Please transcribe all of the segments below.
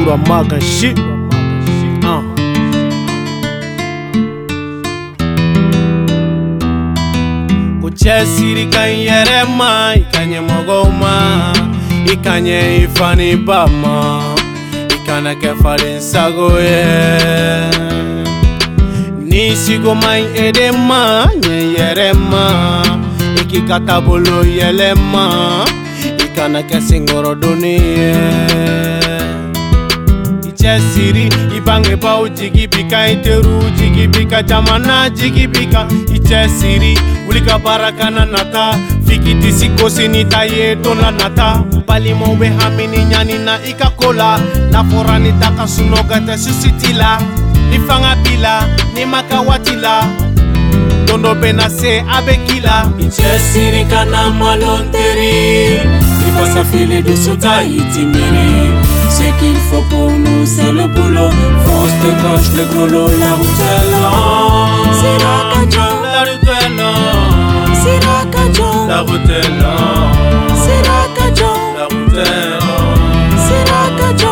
Dura mug and shit. Chesiri uh. Uchesiri kanyerema ikanye mogoma ikanye ifani bama ikana kefalinsagoye nisigomai edema nyeyerema ikikatabolo yelema ikana kesingoro dunie chasiri ipange pau jikipika iteru jikipika tamana jikipika ichasiri ulikaparakana nata fikitisikosinita yetona nata mpalimaube hamini nyani na ikakola naforani takasunoga tasusitila nifanga bila ni makawatila tondope na se abekila ichesirikana mwalonteri ikosafili dusuta itimiri ce qu'il faut pour nous, c'est le boulot. Fonce de gauche, le la route est C'est la la route C'est la la route C'est la la route est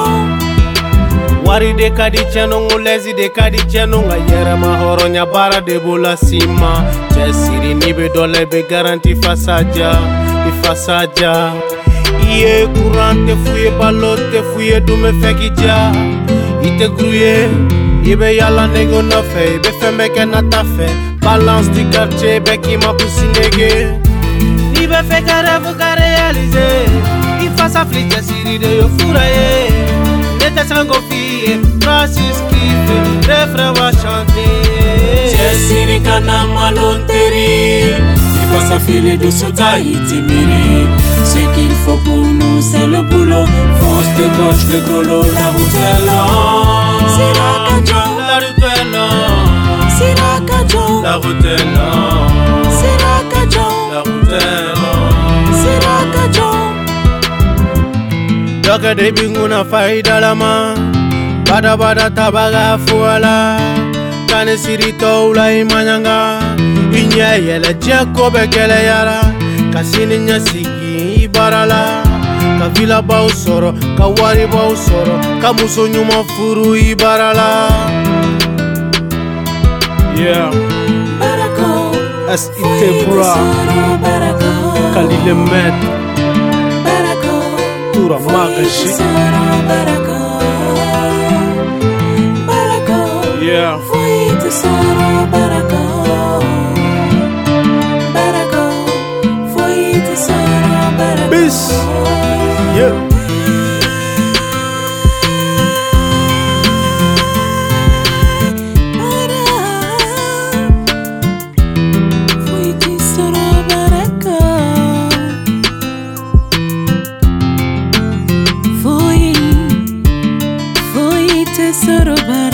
Wari de kadi cheno de kadi yera mahoro de bola sima. nibe La be garanti ja fasadja i ye kuran tɛ fu ye balo tɛ fu ye dun be fɛn k'i ja i tɛ guru ye i be yala nege nɔfɛ i be fɛn bɛ kɛ nata fɛ balance du quartier, be qui ma poussé nege i be fɛ ka réaliser. ka realize i fasa fili cɛsiri de yo fura ye ne tɛ sɛn ko f'i ye francis kife refrɛ wa chante cɛsiri kana malon tɛ ça fait les deux soldats itimiri Ce qu'il faut pour nous c'est le boulot Fonce de gauche, de colo, la route est longue C'est la cadio La route est longue C'est la cadio La route est longue C'est la cadio La route est longue C'est la cadio Doka de binguna faida lama Bada bada tabaga fuala Kane siri toula imanyanga i ɲɛ yɛlɛ diɲɛ ko bɛ gɛlɛyara ka sini ɲɛsigi i baara la ka vilabaw sɔrɔ ka waribaw sɔrɔ ka muso ɲuman furu i baara la yeah. SIT Bura Kalile Med Tura Magashi sort of